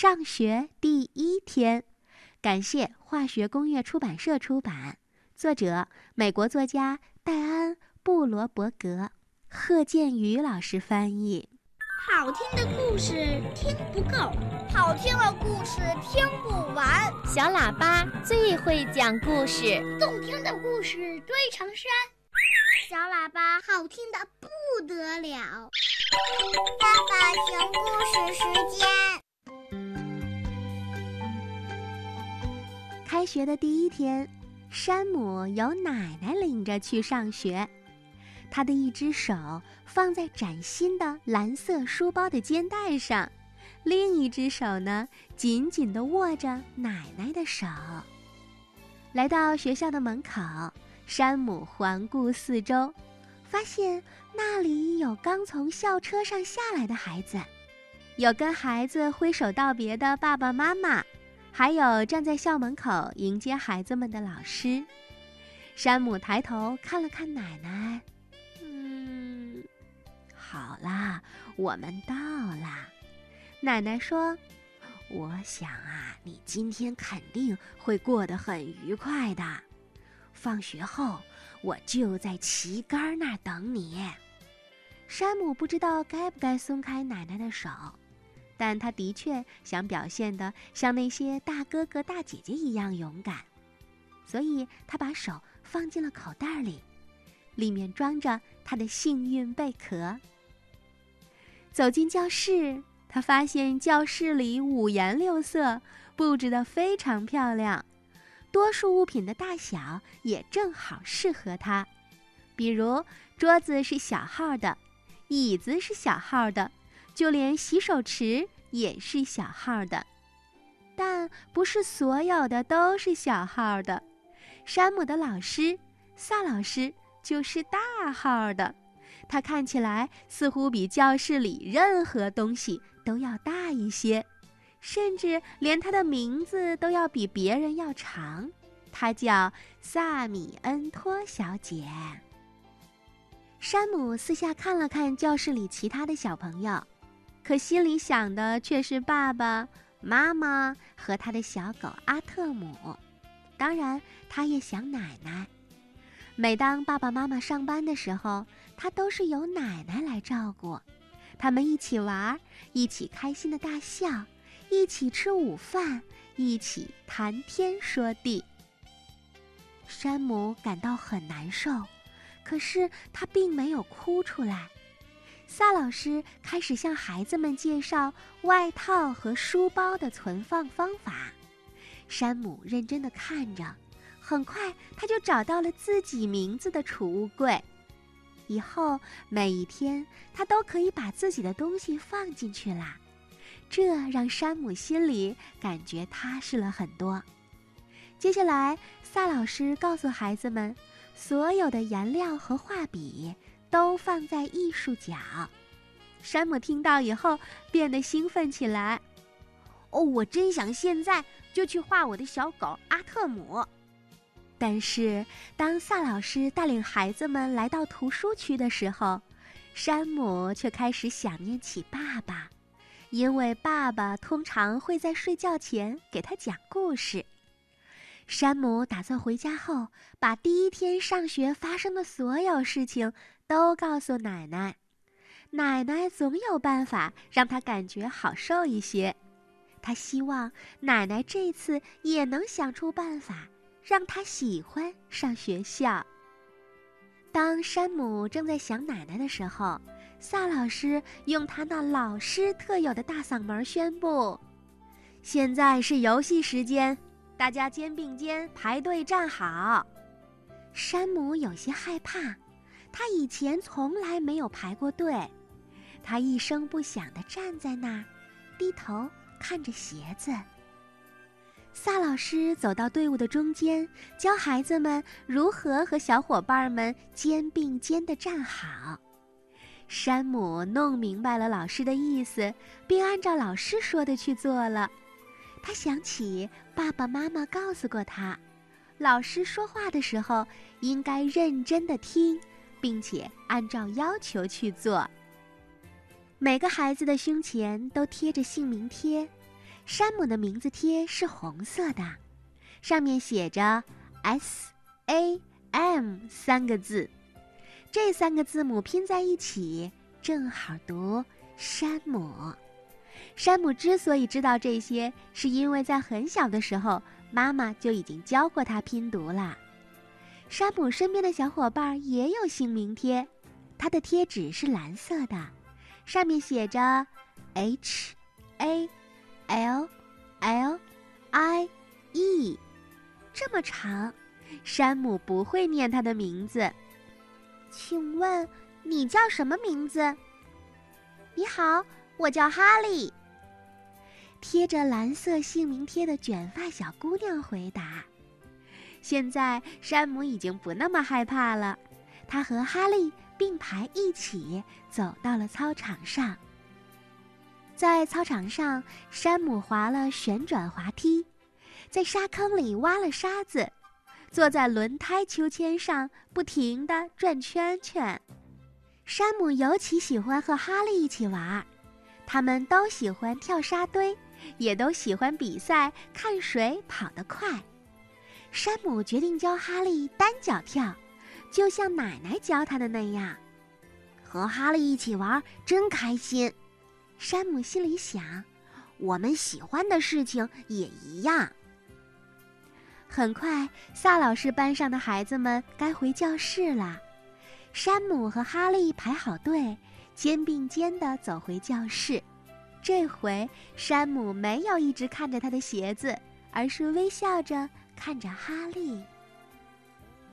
上学第一天。感谢化学工业出版社出版，作者美国作家戴安·布罗伯格，贺建宇老师翻译。好听的故事听不够，好听的故事听不完。小喇叭最会讲故事，动听的故事堆成山。小喇叭好听的不得了。爸爸讲故事时间。学的第一天，山姆由奶奶领着去上学。他的一只手放在崭新的蓝色书包的肩带上，另一只手呢，紧紧地握着奶奶的手。来到学校的门口，山姆环顾四周，发现那里有刚从校车上下来的孩子，有跟孩子挥手道别的爸爸妈妈。还有站在校门口迎接孩子们的老师，山姆抬头看了看奶奶，嗯，好啦，我们到啦。奶奶说：“我想啊，你今天肯定会过得很愉快的。放学后，我就在旗杆那儿等你。”山姆不知道该不该松开奶奶的手。但他的确想表现的像那些大哥哥大姐姐一样勇敢，所以他把手放进了口袋里，里面装着他的幸运贝壳。走进教室，他发现教室里五颜六色，布置的非常漂亮，多数物品的大小也正好适合他，比如桌子是小号的，椅子是小号的。就连洗手池也是小号的，但不是所有的都是小号的。山姆的老师萨老师就是大号的，他看起来似乎比教室里任何东西都要大一些，甚至连他的名字都要比别人要长。他叫萨米恩托小姐。山姆四下看了看教室里其他的小朋友。可心里想的却是爸爸妈妈和他的小狗阿特姆，当然，他也想奶奶。每当爸爸妈妈上班的时候，他都是由奶奶来照顾。他们一起玩，一起开心的大笑，一起吃午饭，一起谈天说地。山姆感到很难受，可是他并没有哭出来。萨老师开始向孩子们介绍外套和书包的存放方法。山姆认真地看着，很快他就找到了自己名字的储物柜。以后每一天，他都可以把自己的东西放进去啦。这让山姆心里感觉踏实了很多。接下来，萨老师告诉孩子们，所有的颜料和画笔。都放在艺术角。山姆听到以后变得兴奋起来。哦，我真想现在就去画我的小狗阿特姆。但是，当萨老师带领孩子们来到图书区的时候，山姆却开始想念起爸爸，因为爸爸通常会在睡觉前给他讲故事。山姆打算回家后，把第一天上学发生的所有事情都告诉奶奶。奶奶总有办法让他感觉好受一些。他希望奶奶这次也能想出办法，让他喜欢上学校。当山姆正在想奶奶的时候，萨老师用他那老师特有的大嗓门宣布：“现在是游戏时间。”大家肩并肩排队站好。山姆有些害怕，他以前从来没有排过队。他一声不响地站在那儿，低头看着鞋子。萨老师走到队伍的中间，教孩子们如何和小伙伴们肩并肩地站好。山姆弄明白了老师的意思，并按照老师说的去做了。他想起爸爸妈妈告诉过他，老师说话的时候应该认真的听，并且按照要求去做。每个孩子的胸前都贴着姓名贴，山姆的名字贴是红色的，上面写着 “S A M” 三个字，这三个字母拼在一起正好读“山姆”。山姆之所以知道这些，是因为在很小的时候，妈妈就已经教过他拼读了。山姆身边的小伙伴也有姓名贴，他的贴纸是蓝色的，上面写着 “H A L L I E”，这么长，山姆不会念他的名字。请问你叫什么名字？你好，我叫哈利。贴着蓝色姓名贴的卷发小姑娘回答：“现在山姆已经不那么害怕了，他和哈利并排一起走到了操场上。在操场上，山姆滑了旋转滑梯，在沙坑里挖了沙子，坐在轮胎秋千上不停地转圈圈。山姆尤其喜欢和哈利一起玩，他们都喜欢跳沙堆。”也都喜欢比赛，看谁跑得快。山姆决定教哈利单脚跳，就像奶奶教他的那样。和哈利一起玩真开心，山姆心里想。我们喜欢的事情也一样。很快，萨老师班上的孩子们该回教室了。山姆和哈利排好队，肩并肩地走回教室。这回，山姆没有一直看着他的鞋子，而是微笑着看着哈利。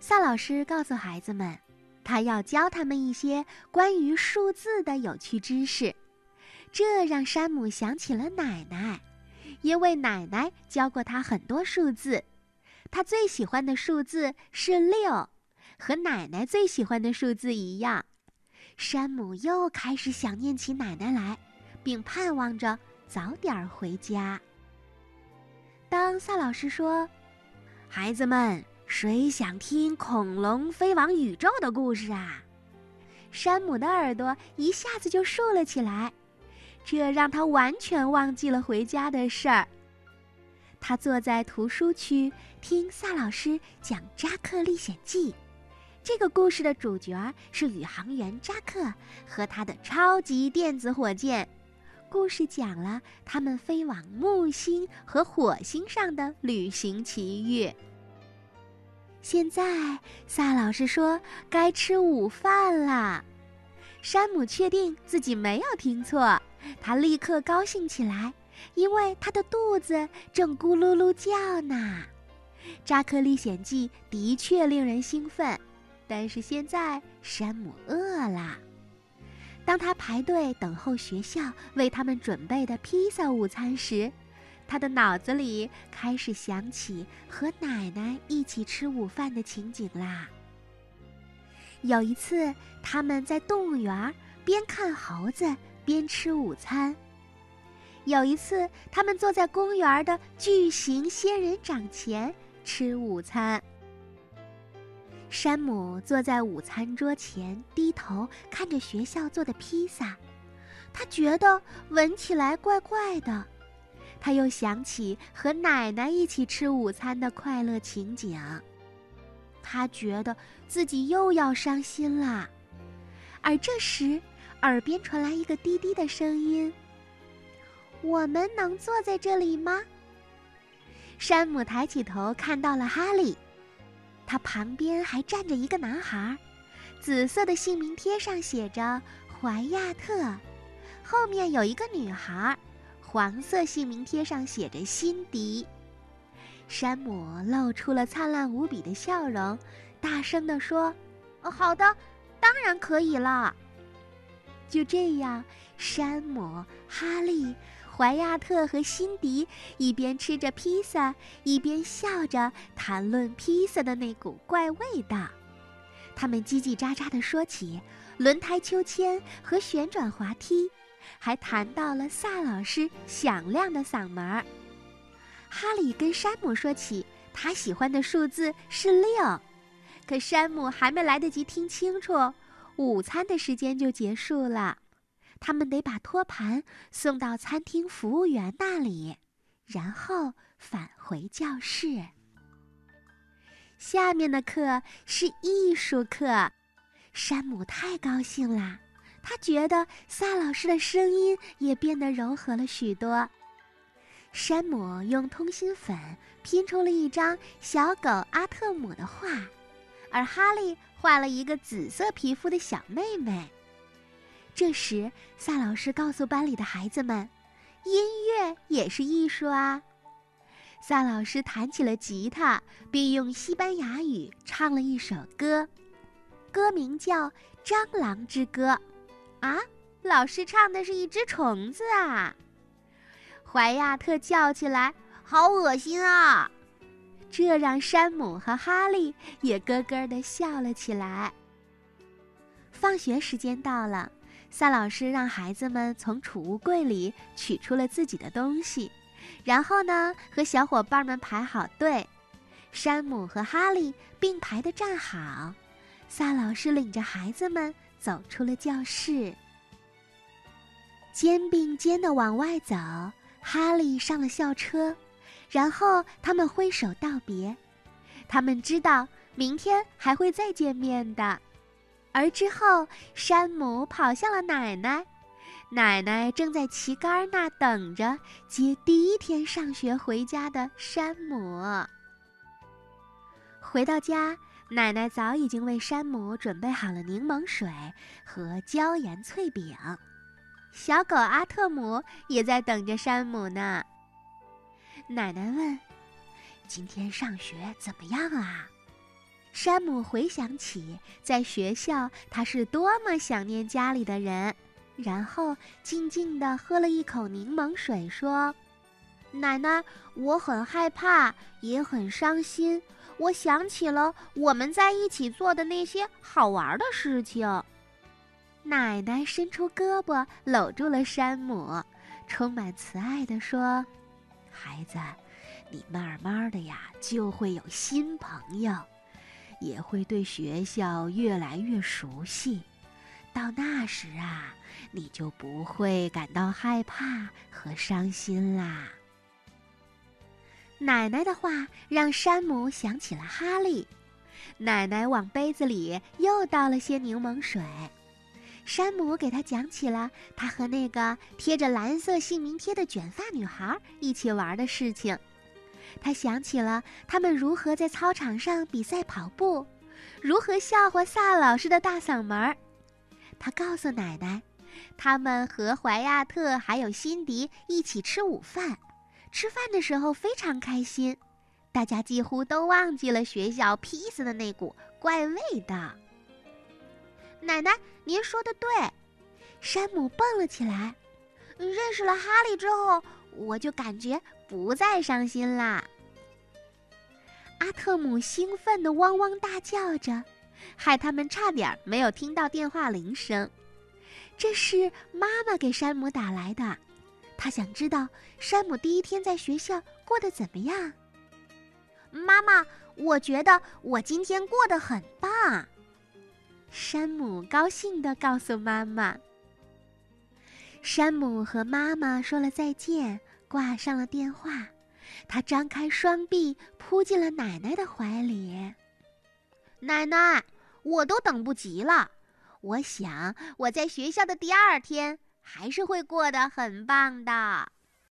萨老师告诉孩子们，他要教他们一些关于数字的有趣知识。这让山姆想起了奶奶，因为奶奶教过他很多数字。他最喜欢的数字是六，和奶奶最喜欢的数字一样。山姆又开始想念起奶奶来。并盼望着早点回家。当萨老师说：“孩子们，谁想听恐龙飞往宇宙的故事啊？”山姆的耳朵一下子就竖了起来，这让他完全忘记了回家的事儿。他坐在图书区听萨老师讲《扎克历险记》，这个故事的主角是宇航员扎克和他的超级电子火箭。故事讲了他们飞往木星和火星上的旅行奇遇。现在，萨老师说该吃午饭了。山姆确定自己没有听错，他立刻高兴起来，因为他的肚子正咕噜噜叫呢。《扎克历险记》的确令人兴奋，但是现在山姆饿了。当他排队等候学校为他们准备的披萨午餐时，他的脑子里开始想起和奶奶一起吃午饭的情景啦。有一次，他们在动物园边看猴子边吃午餐；有一次，他们坐在公园的巨型仙人掌前吃午餐。山姆坐在午餐桌前，低头看着学校做的披萨，他觉得闻起来怪怪的。他又想起和奶奶一起吃午餐的快乐情景，他觉得自己又要伤心了。而这时，耳边传来一个低低的声音：“我们能坐在这里吗？”山姆抬起头，看到了哈利。他旁边还站着一个男孩，紫色的姓名贴上写着怀亚特，后面有一个女孩，黄色姓名贴上写着辛迪。山姆露出了灿烂无比的笑容，大声地说：“好的，当然可以了。”就这样，山姆、哈利。怀亚特和辛迪一边吃着披萨，一边笑着谈论披萨的那股怪味道。他们叽叽喳喳地说起轮胎秋千和旋转滑梯，还谈到了萨老师响亮的嗓门儿。哈利跟山姆说起他喜欢的数字是六，可山姆还没来得及听清楚，午餐的时间就结束了。他们得把托盘送到餐厅服务员那里。然后返回教室。下面的课是艺术课，山姆太高兴啦，他觉得萨老师的声音也变得柔和了许多。山姆用通心粉拼出了一张小狗阿特姆的画，而哈利画了一个紫色皮肤的小妹妹。这时，萨老师告诉班里的孩子们：“音乐也是艺术啊！”萨老师弹起了吉他，并用西班牙语唱了一首歌，歌名叫《蟑螂之歌》。啊，老师唱的是一只虫子啊！怀亚特叫起来：“好恶心啊！”这让山姆和哈利也咯咯地笑了起来。放学时间到了，萨老师让孩子们从储物柜里取出了自己的东西。然后呢，和小伙伴们排好队，山姆和哈利并排的站好，萨老师领着孩子们走出了教室，肩并肩的往外走。哈利上了校车，然后他们挥手道别，他们知道明天还会再见面的。而之后，山姆跑向了奶奶。奶奶正在旗杆那等着接第一天上学回家的山姆。回到家，奶奶早已经为山姆准备好了柠檬水和椒盐脆饼，小狗阿特姆也在等着山姆呢。奶奶问：“今天上学怎么样啊？”山姆回想起在学校他是多么想念家里的人。然后静静地喝了一口柠檬水，说：“奶奶，我很害怕，也很伤心。我想起了我们在一起做的那些好玩的事情。”奶奶伸出胳膊搂住了山姆，充满慈爱地说：“孩子，你慢慢的呀，就会有新朋友，也会对学校越来越熟悉。到那时啊。”你就不会感到害怕和伤心啦。奶奶的话让山姆想起了哈利，奶奶往杯子里又倒了些柠檬水。山姆给他讲起了他和那个贴着蓝色姓名贴的卷发女孩一起玩的事情。他想起了他们如何在操场上比赛跑步，如何笑话萨老师的大嗓门儿。他告诉奶奶。他们和怀亚特还有辛迪一起吃午饭，吃饭的时候非常开心，大家几乎都忘记了学校披萨的那股怪味道。奶奶，您说的对，山姆蹦了起来。认识了哈利之后，我就感觉不再伤心啦。阿特姆兴奋地汪汪大叫着，害他们差点没有听到电话铃声。这是妈妈给山姆打来的，她想知道山姆第一天在学校过得怎么样。妈妈，我觉得我今天过得很棒。山姆高兴地告诉妈妈。山姆和妈妈说了再见，挂上了电话。他张开双臂，扑进了奶奶的怀里。奶奶，我都等不及了。我想，我在学校的第二天还是会过得很棒的。